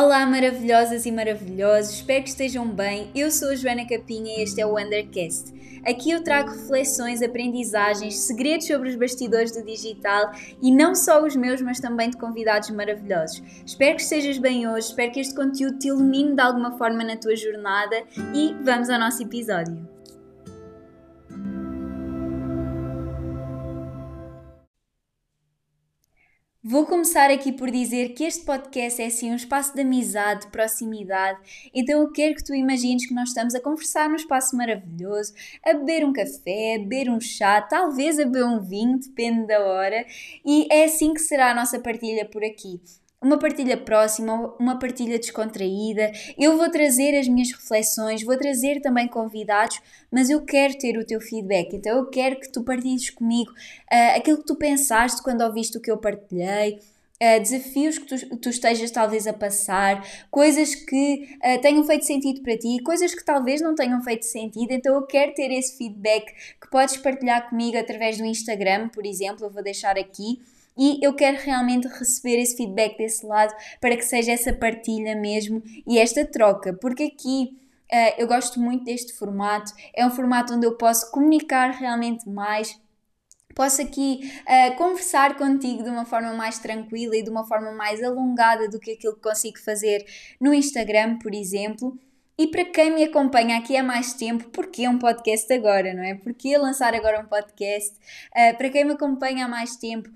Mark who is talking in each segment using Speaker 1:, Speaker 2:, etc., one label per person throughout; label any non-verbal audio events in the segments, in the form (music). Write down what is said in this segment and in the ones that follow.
Speaker 1: Olá, maravilhosas e maravilhosos, espero que estejam bem. Eu sou a Joana Capinha e este é o Undercast. Aqui eu trago reflexões, aprendizagens, segredos sobre os bastidores do digital e não só os meus, mas também de convidados maravilhosos. Espero que estejas bem hoje, espero que este conteúdo te ilumine de alguma forma na tua jornada e vamos ao nosso episódio. Vou começar aqui por dizer que este podcast é assim um espaço de amizade, de proximidade, então eu quero que tu imagines que nós estamos a conversar num espaço maravilhoso, a beber um café, a beber um chá, talvez a beber um vinho, depende da hora, e é assim que será a nossa partilha por aqui uma partilha próxima, uma partilha descontraída. Eu vou trazer as minhas reflexões, vou trazer também convidados, mas eu quero ter o teu feedback. Então eu quero que tu partilhes comigo uh, aquilo que tu pensaste quando ouviste o que eu partilhei. Uh, desafios que tu, tu, estejas talvez a passar, coisas que uh, tenham feito sentido para ti, coisas que talvez não tenham feito sentido, então eu quero ter esse feedback que podes partilhar comigo através do Instagram, por exemplo, eu vou deixar aqui e eu quero realmente receber esse feedback desse lado para que seja essa partilha mesmo e esta troca, porque aqui uh, eu gosto muito deste formato, é um formato onde eu posso comunicar realmente mais. Posso aqui uh, conversar contigo de uma forma mais tranquila e de uma forma mais alongada do que aquilo que consigo fazer no Instagram, por exemplo. E para quem me acompanha aqui há mais tempo, porque é um podcast agora, não é? Porque lançar agora um podcast? Uh, para quem me acompanha há mais tempo,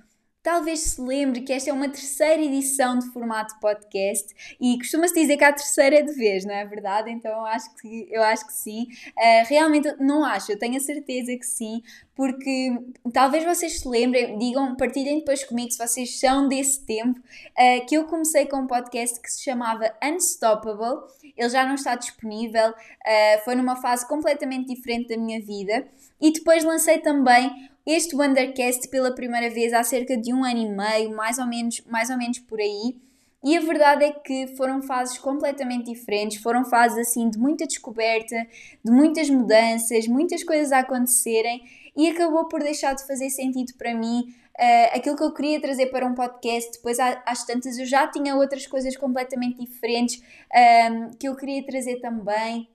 Speaker 1: Talvez se lembre que esta é uma terceira edição de formato podcast e costuma-se dizer que a terceira de vez, não é verdade? Então eu acho que, eu acho que sim. Uh, realmente não acho, eu tenho a certeza que sim, porque talvez vocês se lembrem, digam, partilhem depois comigo se vocês são desse tempo, uh, que eu comecei com um podcast que se chamava Unstoppable. Ele já não está disponível, uh, foi numa fase completamente diferente da minha vida. E depois lancei também este Wondercast pela primeira vez há cerca de um ano e meio, mais ou menos, mais ou menos por aí. E a verdade é que foram fases completamente diferentes, foram fases assim de muita descoberta, de muitas mudanças, muitas coisas a acontecerem e acabou por deixar de fazer sentido para mim uh, aquilo que eu queria trazer para um podcast. Depois, às tantas, eu já tinha outras coisas completamente diferentes um, ehm, que eu queria trazer também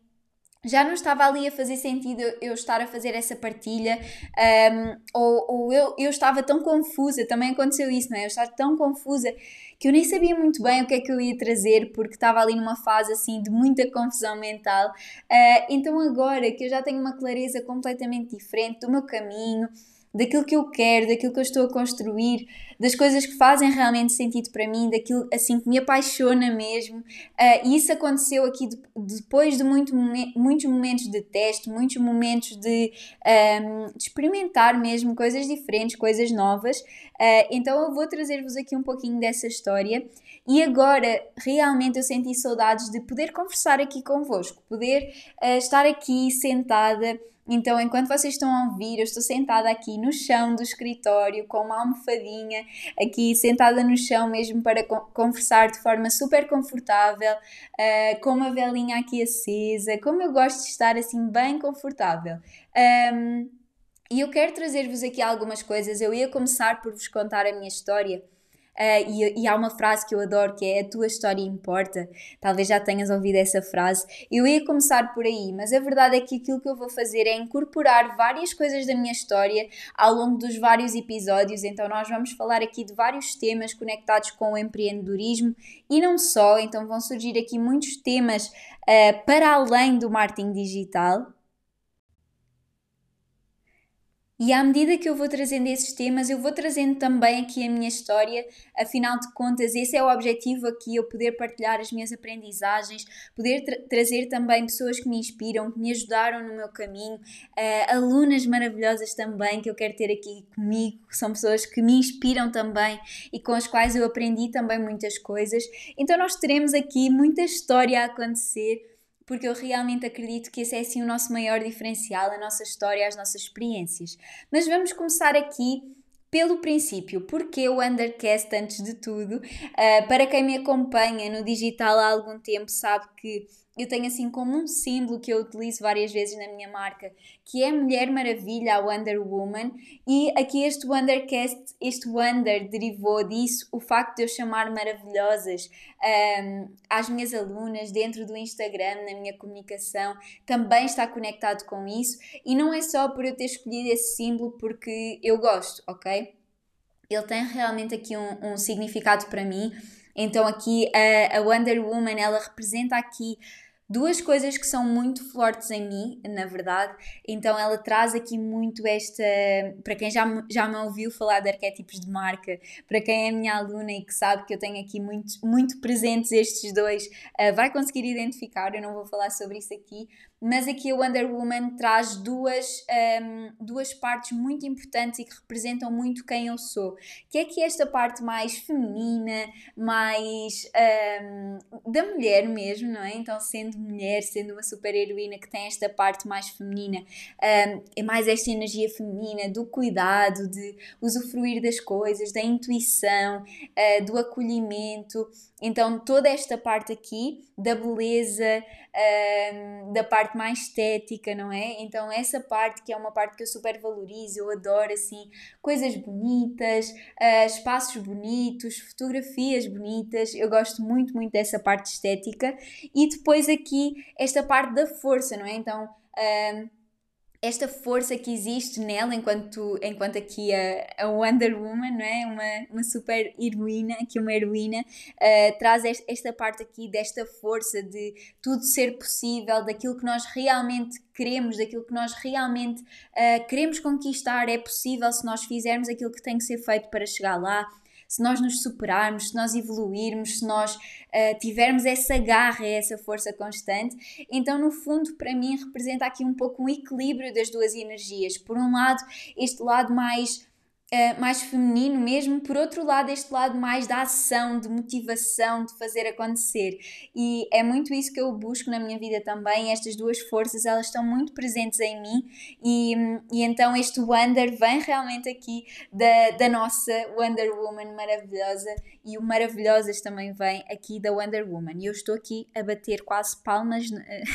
Speaker 1: já não estava ali a fazer sentido eu estar a fazer essa partilha, um, ou, ou eu, eu estava tão confusa, também aconteceu isso, não é? Eu estava tão confusa que eu nem sabia muito bem o que é que eu ia trazer, porque estava ali numa fase assim de muita confusão mental. Uh, então, agora que eu já tenho uma clareza completamente diferente do meu caminho, daquilo que eu quero, daquilo que eu estou a construir, das coisas que fazem realmente sentido para mim, daquilo assim que me apaixona mesmo. Uh, e isso aconteceu aqui de, depois de muito, muitos momentos de teste, muitos momentos de, um, ehm, de experimentar mesmo coisas diferentes, coisas novas. Uh, então eu vou trazer-vos aqui um pouquinho dessa história. E agora realmente eu senti saudades de poder conversar aqui convosco, poder uh, estar aqui sentada então, enquanto vocês estão a ouvir, eu estou sentada aqui no chão do escritório com uma almofadinha, aqui sentada no chão mesmo para conversar de forma super confortável, uh, com uma velinha aqui acesa, como eu gosto de estar assim bem confortável. Um, e eu quero trazer-vos aqui algumas coisas. Eu ia começar por vos contar a minha história Uh, e, e, há uma frase que eu adoro que é a tua história importa. Talvez já tenhas ouvido essa frase. Eu ia começar por aí, mas a verdade é que aquilo que eu vou fazer é incorporar várias coisas da minha história ao longo dos vários episódios. Então, nós vamos falar aqui de vários temas conectados com o empreendedorismo e não só. Então, vão surgir aqui muitos temas uh, para além do marketing digital. E à medida que eu vou trazendo esses temas, eu vou trazendo também aqui a minha história. Afinal de contas, esse é o objetivo aqui: eu poder partilhar as minhas aprendizagens, poder tra trazer também pessoas que me inspiram, que me ajudaram no meu caminho, uh, alunas maravilhosas também que eu quero ter aqui comigo, que são pessoas que me inspiram também e com as quais eu aprendi também muitas coisas. Então, nós teremos aqui muita história a acontecer porque eu realmente acredito que esse é assim o nosso maior diferencial, a nossa história, as nossas experiências. Mas vamos começar aqui pelo princípio, porque o Undercast antes de tudo? Uh, para quem me acompanha no digital há algum tempo sabe que eu tenho assim como um símbolo que eu utilizo várias vezes na minha marca, que é Mulher Maravilha, a Wonder Woman, e aqui este Wondercast, este Wonder derivou disso, o facto de eu chamar maravilhosas um, às minhas alunas dentro do Instagram, na minha comunicação, também está conectado com isso, e não é só por eu ter escolhido esse símbolo porque eu gosto, ok? Ele tem realmente aqui um, um significado para mim. Então aqui a, a Wonder Woman, ela representa aqui duas coisas que são muito fortes em mim, na verdade. Então ela traz aqui muito esta. Para quem já, já me ouviu falar de arquétipos de marca, para quem é minha aluna e que sabe que eu tenho aqui muito, muito presentes estes dois, uh, vai conseguir identificar. Eu não vou falar sobre isso aqui, mas aqui a Wonder Woman traz duas, um, duas partes muito importantes e que representam muito quem eu sou. Que é que esta parte mais feminina, mais um, da mulher mesmo, não é? Então, sendo mulher, sendo uma super heroína que tem esta parte mais feminina, um, é mais esta energia feminina do cuidado, de usufruir das coisas, da intuição, uh, do acolhimento. Então, toda esta parte aqui da beleza, um, da parte mais estética, não é? Então, essa parte que é uma parte que eu super valorizo, eu adoro assim, coisas bonitas, uh, espaços bonitos, fotografias bonitas, eu gosto muito, muito dessa parte estética. E depois aqui, esta parte da força, não é? Então, um, esta força que existe nela, enquanto, enquanto aqui a, a Wonder Woman, não é? uma, uma super heroína, aqui uma heroína, uh, traz esta parte aqui desta força de tudo ser possível, daquilo que nós realmente queremos, daquilo que nós realmente uh, queremos conquistar, é possível se nós fizermos aquilo que tem que ser feito para chegar lá se nós nos superarmos, se nós evoluirmos, se nós uh, tivermos essa garra, essa força constante. Então, no fundo, para mim, representa aqui um pouco um equilíbrio das duas energias. Por um lado, este lado mais Uh, mais feminino mesmo, por outro lado, este lado mais da ação, de motivação, de fazer acontecer. E é muito isso que eu busco na minha vida também. Estas duas forças, elas estão muito presentes em mim, e, e então este Wonder vem realmente aqui da, da nossa Wonder Woman maravilhosa, e o Maravilhosas também vem aqui da Wonder Woman. E eu estou aqui a bater quase palmas,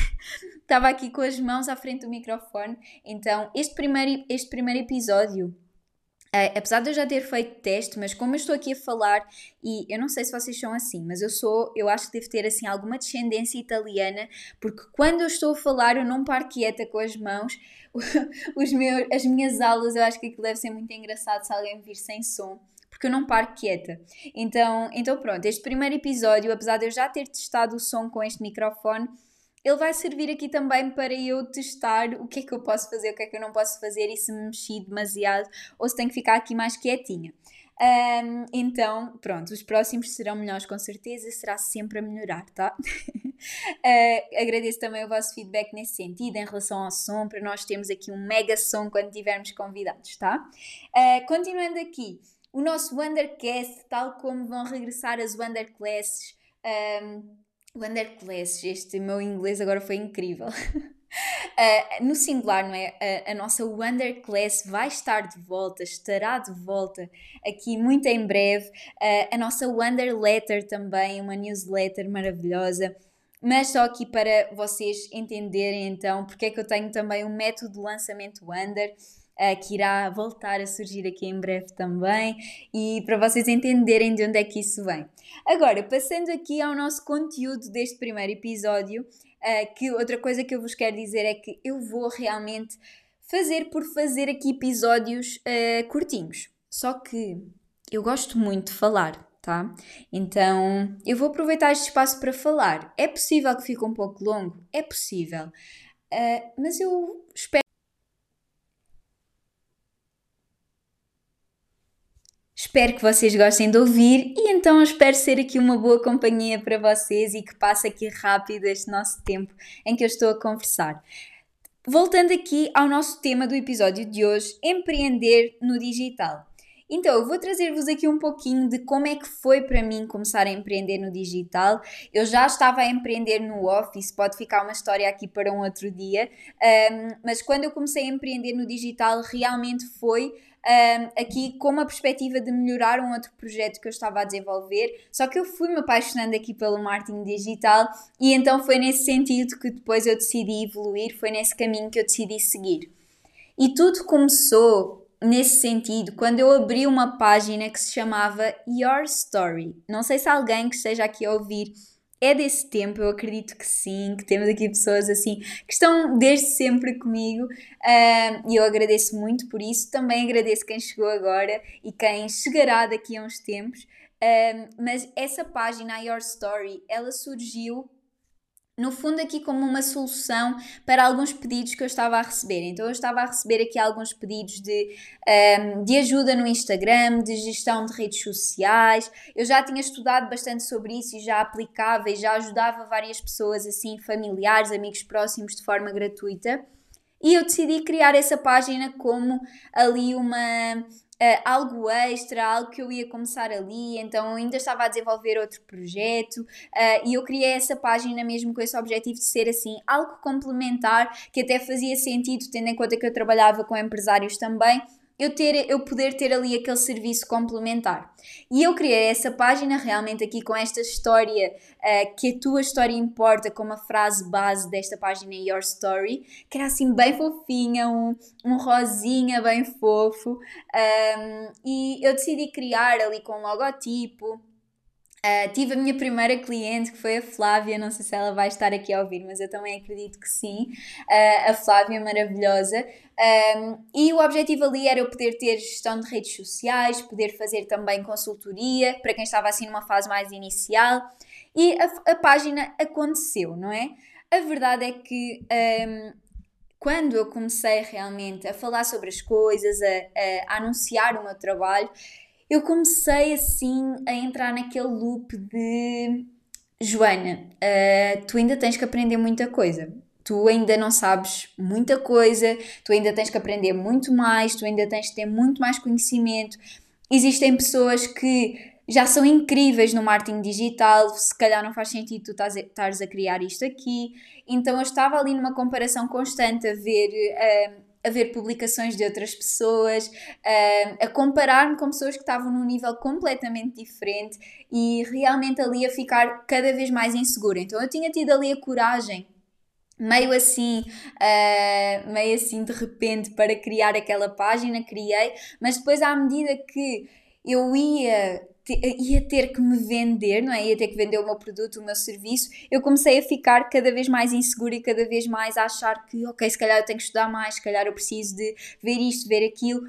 Speaker 1: (laughs) estava aqui com as mãos à frente do microfone. Então, este primeiro, este primeiro episódio Uh, apesar de eu já ter feito teste, mas como eu estou aqui a falar, e eu não sei se vocês são assim, mas eu sou, eu acho que devo ter assim alguma descendência italiana, porque quando eu estou a falar eu não paro quieta com as mãos, (laughs) os meus, as minhas aulas, eu acho que aquilo deve ser muito engraçado se alguém vir sem som porque eu não paro quieta. Então, então pronto, este primeiro episódio, apesar de eu já ter testado o som com este microfone, ele vai servir aqui também para eu testar o que é que eu posso fazer, o que é que eu não posso fazer e se me mexi demasiado ou se tenho que ficar aqui mais quietinha. Um, então, pronto, os próximos serão melhores com certeza, será sempre a melhorar, tá? uh, (laughs) agradeço também o vosso feedback nesse sentido, em relação ao som, para nós termos aqui um mega som quando tivermos convidados, tá? Uh, continuando aqui, o nosso Wondercast, tal como vão regressar as Wonderclasses. Um, Wonderclass, este meu inglês agora foi incrível. Uh, (laughs) no singular, não é? A, a nossa Wonderclass vai estar de volta, estará de volta aqui muito em breve. Uh, a nossa Wonder Letter também, uma newsletter maravilhosa. Mas só aqui para vocês entenderem então porque é que eu tenho também um método de lançamento Wonder que irá voltar a surgir aqui em breve também e para vocês entenderem de onde é que isso vem. Agora, passando aqui ao nosso conteúdo deste primeiro episódio, uh, que outra coisa que eu vos quero dizer é que eu vou realmente fazer por fazer aqui episódios uh, curtinhos. Só que eu gosto muito de falar, tá? Então eu vou aproveitar este espaço para falar. É possível que fique um pouco longo? É possível. Uh, mas eu espero. Espero que vocês gostem de ouvir e então espero ser aqui uma boa companhia para vocês e que passe aqui rápido este nosso tempo em que eu estou a conversar. Voltando aqui ao nosso tema do episódio de hoje, empreender no digital. Então, eu vou trazer-vos aqui um pouquinho de como é que foi para mim começar a empreender no digital. Eu já estava a empreender no Office, pode ficar uma história aqui para um outro dia, um, mas quando eu comecei a empreender no digital, realmente foi um, aqui com uma perspectiva de melhorar um outro projeto que eu estava a desenvolver. Só que eu fui-me apaixonando aqui pelo marketing digital e então foi nesse sentido que depois eu decidi evoluir, foi nesse caminho que eu decidi seguir. E tudo começou nesse sentido quando eu abri uma página que se chamava Your Story. Não sei se alguém que esteja aqui a ouvir é desse tempo, eu acredito que sim, que temos aqui pessoas assim que estão desde sempre comigo e eu agradeço muito por isso. Também agradeço quem chegou agora e quem chegará daqui a uns tempos. mas essa página, Your Story, ela surgiu no fundo aqui como uma solução para alguns pedidos que eu estava a receber. Então eu estava a receber aqui alguns pedidos de, um, ehm, de ajuda no Instagram, de gestão de redes sociais. Eu já tinha estudado bastante sobre isso e já aplicava e já ajudava várias pessoas assim, familiares, amigos próximos de forma gratuita. E eu decidi criar essa página como ali uma uh, algo extra, algo que eu ia começar ali, então ainda estava a desenvolver outro projeto uh, e eu criei essa página mesmo com esse objetivo de ser assim, algo complementar que até fazia sentido, tendo em conta que eu trabalhava com empresários também eu, ter, eu poder ter ali aquele serviço complementar. E eu criei essa página realmente aqui com esta história, uh, que a tua história importa, como a frase base desta página Your Story, que era assim bem fofinha, um, um rosinha bem fofo. Um, e eu decidi criar ali com um logotipo Uh, tive a minha primeira cliente, que foi a Flávia, não sei se ela vai estar aqui a ouvir, mas eu também acredito que sim. Uh, a Flávia maravilhosa. Um, e o objetivo ali era eu poder ter gestão de redes sociais, poder fazer também consultoria, para quem estava assim numa fase mais inicial. E a, a página aconteceu, não é? A verdade é que um, quando eu comecei realmente a falar sobre as coisas, a, a anunciar o meu trabalho, eu comecei assim a entrar naquele loop de Joana, uh, tu ainda tens que aprender muita coisa. Tu ainda não sabes muita coisa, tu ainda tens que aprender muito mais, tu ainda tens que ter muito mais conhecimento. Existem pessoas que já são incríveis no marketing digital, se calhar não faz sentido tu estares a criar isto aqui. Então eu estava ali numa comparação constante a ver uh, a ver publicações de outras pessoas, a, a comparar-me com pessoas que estavam num nível completamente diferente e realmente ali a ficar cada vez mais insegura. Então eu tinha tido ali a coragem meio assim, uh, meio assim de repente para criar aquela página, criei, mas depois à medida que eu ia ia ter que me vender, não é? Ia ter que vender o meu produto, o meu serviço. Eu comecei a ficar cada vez mais insegura e cada vez mais a achar que, ok, se calhar eu tenho que estudar mais, se calhar eu preciso de ver isto, ver aquilo.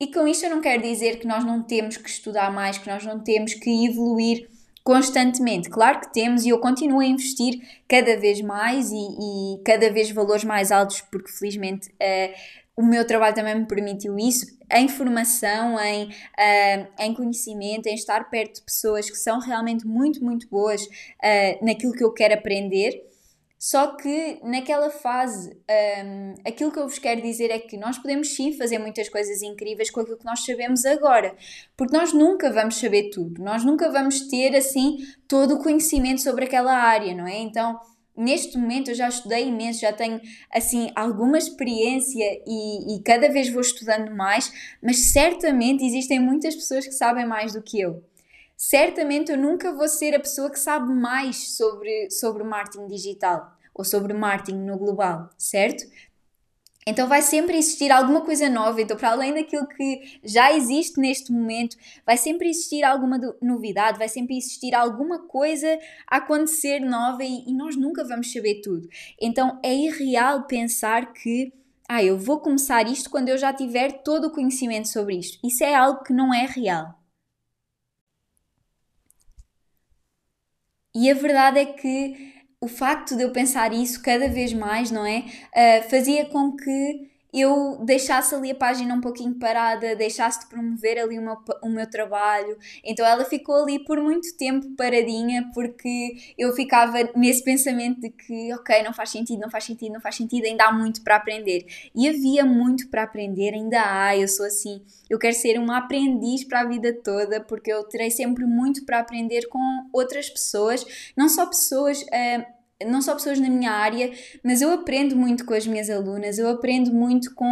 Speaker 1: E com isto eu não quero dizer que nós não temos que estudar mais, que nós não temos que evoluir constantemente. Claro que temos e eu continuo a investir cada vez mais e, e cada vez valores mais altos, porque felizmente uh, o meu trabalho também me permitiu isso, em formação, em, uh, em conhecimento, em estar perto de pessoas que são realmente muito, muito boas uh, naquilo que eu quero aprender. Só que naquela fase, um, aquilo que eu vos quero dizer é que nós podemos sim fazer muitas coisas incríveis com aquilo que nós sabemos agora, porque nós nunca vamos saber tudo, nós nunca vamos ter assim todo o conhecimento sobre aquela área, não é? Então, neste momento eu já estudei imenso, já tenho assim alguma experiência e, e, cada vez vou estudando mais, mas certamente existem muitas pessoas que sabem mais do que eu. Certamente eu nunca vou ser a pessoa que sabe mais sobre, sobre marketing digital ou sobre marketing no global, certo? Então vai sempre existir alguma coisa nova. Então, para além daquilo que já existe neste momento, vai sempre existir alguma novidade, vai sempre existir alguma coisa a acontecer nova e, e nós nunca vamos saber tudo. Então é irreal pensar que ah, eu vou começar isto quando eu já tiver todo o conhecimento sobre isto. Isso é algo que não é real. E a verdade é que o facto de eu pensar isso cada vez mais, não é? Uh, fazia com que eu deixasse ali a página um pouquinho parada, deixasse de promover ali o meu, o meu trabalho. Então ela ficou ali por muito tempo paradinha, porque eu ficava nesse pensamento de que, ok, não faz sentido, não faz sentido, não faz sentido, ainda há muito para aprender. E havia muito para aprender, ainda há, eu sou assim, eu quero ser uma aprendiz para a vida toda, porque eu terei sempre muito para aprender com outras pessoas, não só pessoas. Uh, não só pessoas na minha área, mas eu aprendo muito com as minhas alunas, eu aprendo muito com.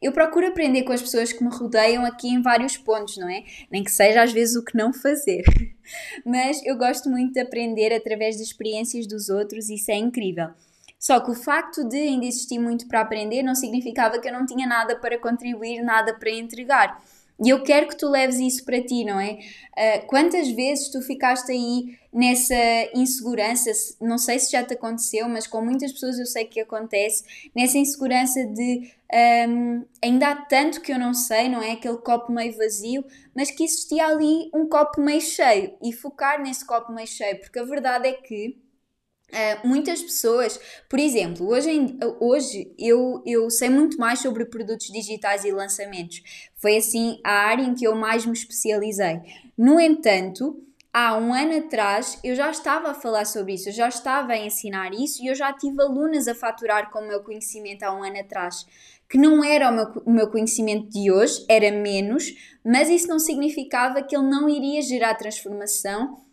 Speaker 1: Eu procuro aprender com as pessoas que me rodeiam aqui em vários pontos, não é? Nem que seja às vezes o que não fazer. (laughs) Mas eu gosto muito de aprender através das experiências dos outros isso é incrível. Só que o facto de ainda existir muito para aprender não significava que eu não tinha nada para contribuir, nada para entregar. E eu quero que tu leves isso para ti, não é? Uh, quantas vezes tu ficaste aí nessa insegurança? Não sei se já te aconteceu, mas com muitas pessoas eu sei que acontece, nessa insegurança de um, ainda há tanto que eu não sei, não é? Aquele copo meio vazio, mas que existia ali um copo meio cheio e focar nesse copo meio cheio, porque a verdade é que Uh, muitas pessoas, por exemplo, hoje, em, hoje eu, eu sei muito mais sobre produtos digitais e lançamentos. Foi assim a área em que eu mais me especializei. No entanto, há um ano atrás eu já estava a falar sobre isso, eu já estava a ensinar isso e eu já tive alunas a faturar com o meu conhecimento há um ano atrás. Que não era o meu, o meu conhecimento de hoje, era menos, mas isso não significava que ele não iria gerar transformação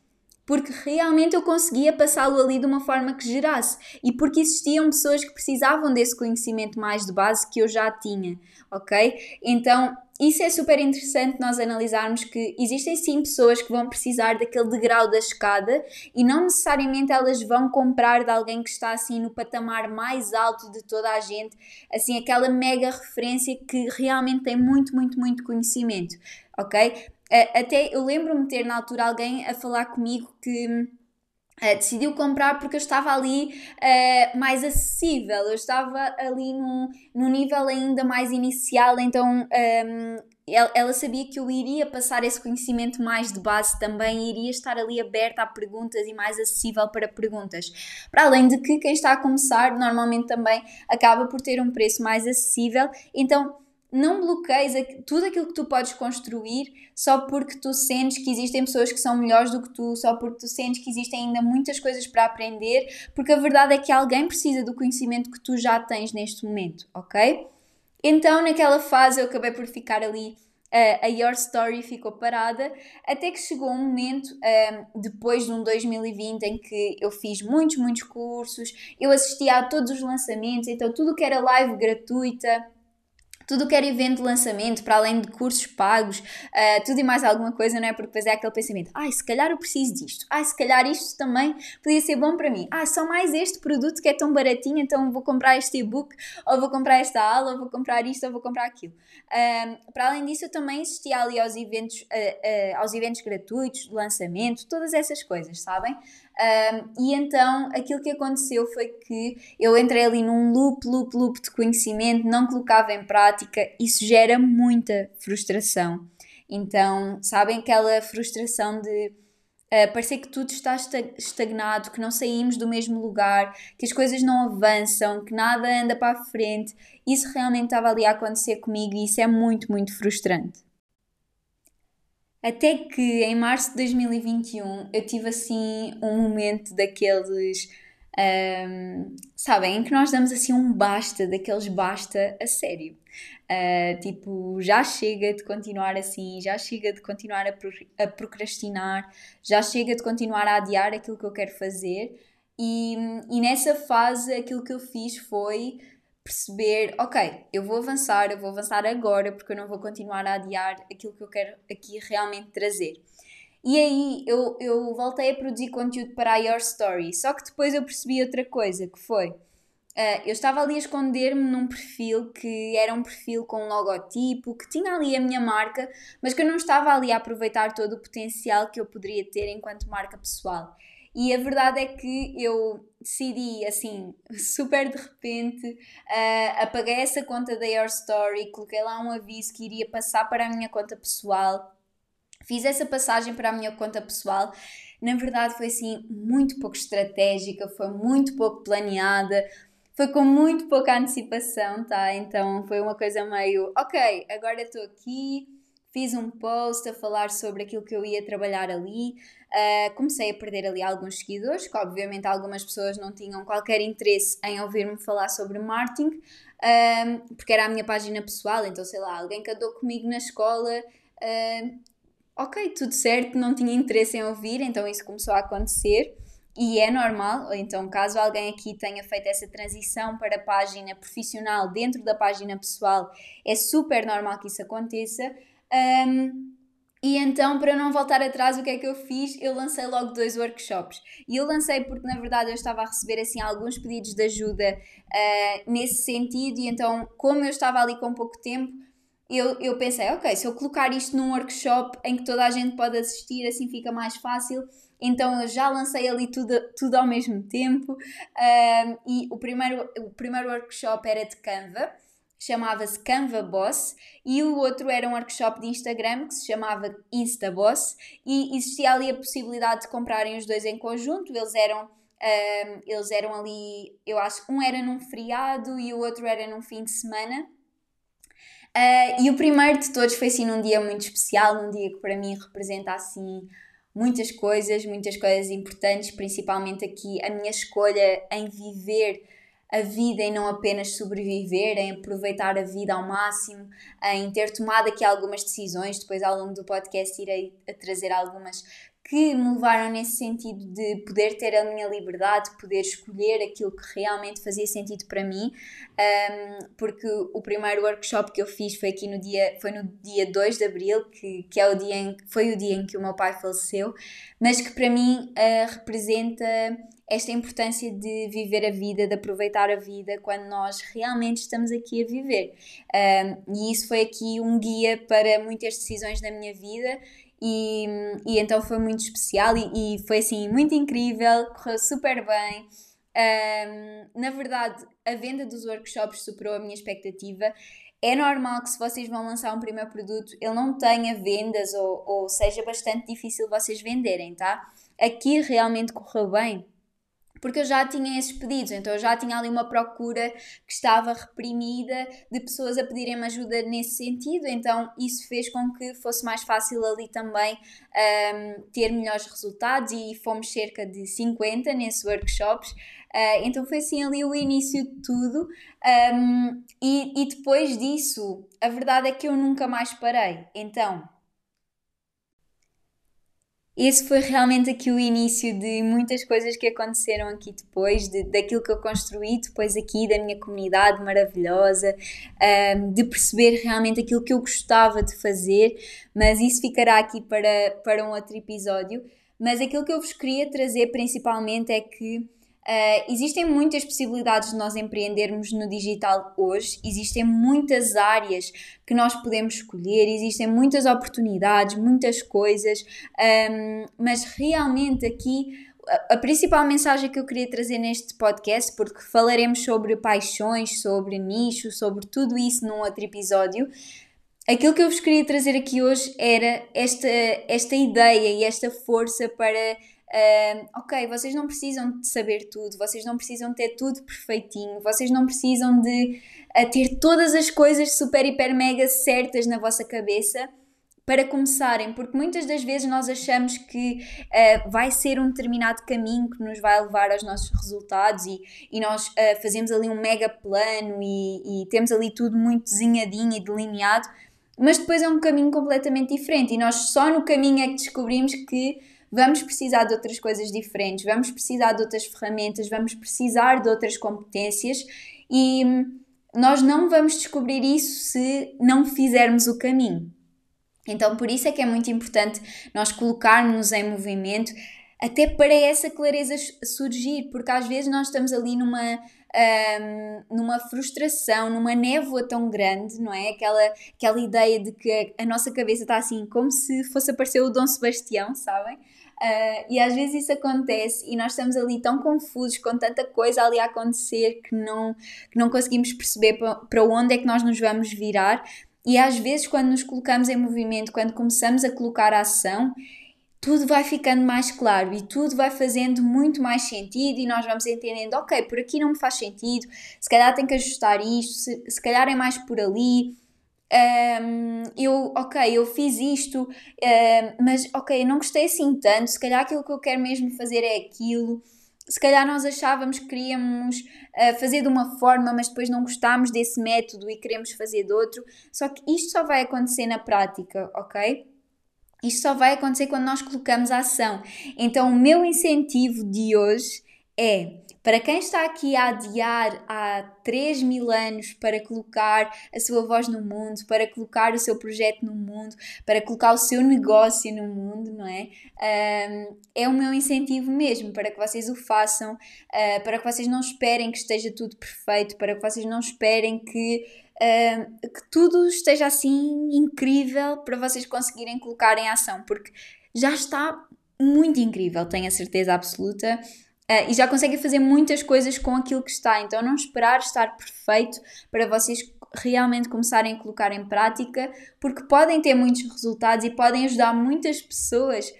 Speaker 1: porque realmente eu conseguia passá-lo ali de uma forma que gerasse e porque existiam pessoas que precisavam desse conhecimento mais de base que eu já tinha, ok? Então isso é super interessante nós analisarmos que existem sim pessoas que vão precisar daquele degrau da escada e não necessariamente elas vão comprar de alguém que está assim no patamar mais alto de toda a gente, assim aquela mega referência que realmente tem muito, muito, muito conhecimento, ok? Até eu lembro-me ter na altura alguém a falar comigo que Uh, decidiu comprar porque eu estava ali uh, mais acessível, eu estava ali num, num nível ainda mais inicial, então um, ehm, ela, ela, sabia que eu iria passar esse conhecimento mais de base também, iria estar ali aberta a perguntas e mais acessível para perguntas. Para além de que quem está a começar normalmente também acaba por ter um preço mais acessível, então não bloqueies tudo aquilo que tu podes construir só porque tu sentes que existem pessoas que são melhores do que tu, só porque tu sentes que existem ainda muitas coisas para aprender, porque a verdade é que alguém precisa do conhecimento que tu já tens neste momento, ok? Então, naquela fase, eu acabei por ficar ali. Uh, a Your Story ficou parada, até que chegou um momento, uh, depois de um 2020, em que eu fiz muitos, muitos cursos, eu assistia a todos os lançamentos, então tudo que era live gratuita, tudo que era evento de lançamento, para além de cursos pagos, uh, tudo e mais alguma coisa, não é? Porque depois é aquele pensamento, ai, se calhar eu preciso disto, ai, se calhar isto também podia ser bom para mim, ah, só mais este produto que é tão baratinho, então vou comprar este e-book, ou vou comprar esta aula, ou vou comprar isto, ou vou comprar aquilo. Uh, para além disso, eu também assistia ali aos eventos, uh, aos eventos gratuitos, lançamento, todas essas coisas, sabem? Um, e então aquilo que aconteceu foi que eu entrei ali num loop, loop, loop de conhecimento, não colocava em prática, isso gera muita frustração. Então, sabem aquela frustração de uh, parecer que tudo está estagnado, que não saímos do mesmo lugar, que as coisas não avançam, que nada anda para a frente. Isso realmente estava ali a acontecer comigo e isso é muito, muito frustrante. Até que em março de 2021 eu tive assim um momento daqueles. Um, sabem, em que nós damos assim um basta, daqueles basta a sério. Uh, tipo, já chega de continuar assim, já chega de continuar a, pro, a procrastinar, já chega de continuar a adiar aquilo que eu quero fazer. E, e nessa fase aquilo que eu fiz foi perceber, ok, eu vou avançar, eu vou avançar agora porque eu não vou continuar a adiar aquilo que eu quero aqui realmente trazer. E aí eu, eu voltei a produzir conteúdo para a Your Story, só que depois eu percebi outra coisa, que foi, uh, eu estava ali a esconder-me num perfil que era um perfil com um logotipo, que tinha ali a minha marca, mas que eu não estava ali a aproveitar todo o potencial que eu poderia ter enquanto marca pessoal. E a verdade é que eu decidi, assim, (laughs) super de repente, uh, apaguei essa conta da Your Story, coloquei lá um aviso que iria passar para a minha conta pessoal, fiz essa passagem para a minha conta pessoal. Na verdade, foi assim, muito pouco estratégica, foi muito pouco planeada. foi com muito pouca antecipação, tá? Então foi uma coisa meio, ok, agora estou aqui, fiz um post a falar sobre aquilo que eu ia trabalhar ali. Uh, comecei a perder ali alguns seguidores, que obviamente algumas pessoas não tinham qualquer interesse em ouvir-me falar sobre marketing, uh, porque era a minha página pessoal, então sei lá, alguém que andou comigo na escola. Uh, ok, tudo certo, não tinha interesse em ouvir, então isso começou a acontecer e é normal, então caso alguém aqui tenha feito essa transição para a página profissional dentro da página pessoal, é super normal que isso aconteça. Um, e então, para não voltar atrás, o que é que eu fiz? Eu lancei logo dois workshops. E eu lancei porque, na verdade, eu estava a receber assim alguns pedidos de ajuda uh, nesse sentido, e então, como eu estava ali com pouco tempo, eu, eu pensei, ok, se eu colocar isto num workshop em que toda a gente pode assistir, assim fica mais fácil. Então eu já lancei ali tudo, tudo ao mesmo tempo. Um, e o primeiro, o primeiro workshop era de Canva chamava-se Canva Boss e o outro era um workshop de Instagram que se chamava Insta Boss e existia ali a possibilidade de comprarem os dois em conjunto. Eles eram um, eles eram ali, eu acho que um era num feriado e o outro era num fim de semana. Uh, e o primeiro de todos foi assim num dia muito especial, num dia que para mim representa assim muitas coisas, muitas coisas importantes, principalmente aqui a minha escolha em viver a vida em não apenas sobreviver, em aproveitar a vida ao máximo, em ter tomado aqui algumas decisões. Depois, ao longo do podcast, irei trazer algumas que me levaram nesse sentido de poder ter a minha liberdade, poder escolher aquilo que realmente fazia sentido para mim, um, porque o primeiro workshop que eu fiz foi aqui no dia, foi no dia 2 de Abril, que, que é o dia em, foi o dia em que o meu pai faleceu, mas que para mim uh, representa esta importância de viver a vida, de aproveitar a vida quando nós realmente estamos aqui a viver. Um, e isso foi aqui um guia para muitas decisões da minha vida e, e então foi muito especial e, e, foi assim muito incrível, correu super bem. Um, na verdade, a venda dos workshops superou a minha expectativa. É normal que se vocês vão lançar um primeiro produto, ele não tenha vendas ou, ou seja bastante difícil vocês venderem, tá? Aqui realmente correu bem porque eu já tinha esses pedidos, então eu já tinha ali uma procura que estava reprimida de pessoas a pedirem-me ajuda nesse sentido, então isso fez com que fosse mais fácil ali também um, ter melhores resultados e fomos cerca de 50 nesses workshops. Uh, então foi assim ali o início de tudo, um, e, e depois disso, a verdade é que eu nunca mais parei. Então, esse foi realmente aqui o início de muitas coisas que aconteceram aqui depois, de, daquilo que eu construí depois aqui, da minha comunidade maravilhosa, um, de perceber realmente aquilo que eu gostava de fazer, mas isso ficará aqui para, para um outro episódio. Mas aquilo que eu vos queria trazer principalmente é que Uh, existem muitas possibilidades de nós empreendermos no digital hoje, existem muitas áreas que nós podemos escolher, existem muitas oportunidades, muitas coisas, um, mas realmente aqui a principal mensagem que eu queria trazer neste podcast, porque falaremos sobre paixões, sobre nichos, sobre tudo isso num outro episódio. Aquilo que eu vos queria trazer aqui hoje era esta, esta ideia e esta força para Uh, ok, vocês não precisam de saber tudo, vocês não precisam ter tudo perfeitinho, vocês não precisam de uh, ter todas as coisas super, hiper, mega certas na vossa cabeça para começarem, porque muitas das vezes nós achamos que uh, vai ser um determinado caminho que nos vai levar aos nossos resultados e, e nós uh, fazemos ali um mega plano e, e, temos ali tudo muito desenhadinho e delineado, mas depois é um caminho completamente diferente e nós só no caminho é que descobrimos que vamos precisar de outras coisas diferentes, vamos precisar de outras ferramentas, vamos precisar de outras competências e nós não vamos descobrir isso se não fizermos o caminho. Então, por isso é que é muito importante nós colocarmos em movimento, até para essa clareza surgir, porque às vezes nós estamos ali numa, um, numa frustração, numa névoa tão grande, não é? Aquela, aquela ideia de que a nossa cabeça está assim, como se fosse aparecer o Dom Sebastião, sabem? Uh, e às vezes isso acontece e nós estamos ali tão confusos com tanta coisa ali a acontecer que não, que não conseguimos perceber para onde é que nós nos vamos virar. E às vezes, quando nos colocamos em movimento, quando começamos a colocar a ação, tudo vai ficando mais claro e tudo vai fazendo muito mais sentido e nós vamos entendendo, ok, por aqui não me faz sentido, se calhar tenho que ajustar isto, se, se calhar é mais por ali. Um, eu, ok, eu fiz isto, um, mas ok, não gostei assim tanto, se calhar aquilo que eu quero mesmo fazer é aquilo. Se calhar nós achávamos que queríamos uh, fazer de uma forma, mas depois não gostámos desse método e queremos fazer de outro. Só que isto só vai acontecer na prática, ok? Isto só vai acontecer quando nós colocamos a ação. Então, o meu incentivo de hoje é para quem está aqui a adiar há 3 mil anos para colocar a sua voz no mundo, para colocar o seu projeto no mundo, para colocar o seu negócio no mundo, não é? É o meu incentivo mesmo para que vocês o façam, uh, para que vocês não esperem que esteja tudo perfeito, para que vocês não esperem que que tudo esteja assim incrível para vocês conseguirem colocar em ação, porque já está muito incrível, tenho a certeza absoluta. Uh, e já conseguem fazer muitas coisas com aquilo que está. Então, não esperar estar perfeito para vocês realmente começarem a colocar em prática, porque podem ter muitos resultados e podem ajudar muitas pessoas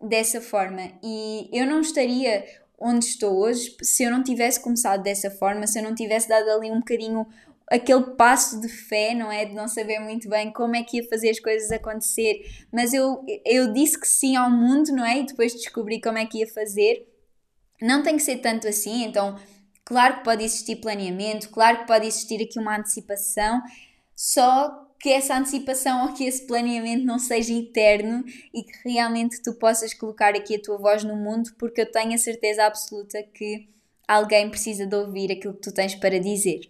Speaker 1: dessa forma. E eu não estaria onde estou hoje se eu não tivesse começado dessa forma, se eu não tivesse dado ali um bocadinho aquele passo de fé, não é? De não saber muito bem como é que ia fazer as coisas acontecer, mas eu, eu disse que sim ao mundo, não é? E depois descobri como é que ia fazer. Não tem que ser tanto assim, então, claro que pode existir planeamento, claro que pode existir aqui uma antecipação, só que essa antecipação ou que esse planeamento não seja eterno e que realmente tu possas colocar aqui a tua voz no mundo, porque eu tenho a certeza absoluta que alguém precisa de ouvir aquilo que tu tens para dizer.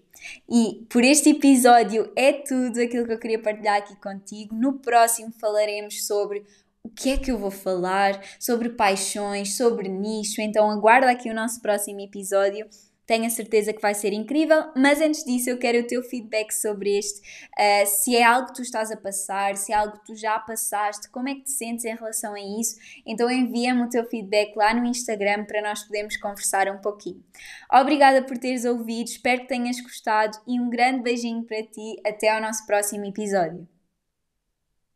Speaker 1: E por este episódio é tudo aquilo que eu queria partilhar aqui contigo. No próximo falaremos sobre o que é que eu vou falar, sobre paixões, sobre nicho. Então aguarda aqui o nosso próximo episódio tenho a certeza que vai ser incrível, mas antes disso eu quero o teu feedback sobre este. Uh, se é algo que tu estás a passar, se é algo que tu já passaste, como é que te sentes em relação a isso? Então envia-me o teu feedback lá no Instagram para nós podermos conversar um pouquinho. Obrigada por teres ouvido, espero que tenhas gostado e um grande beijinho para ti. Até ao nosso próximo episódio.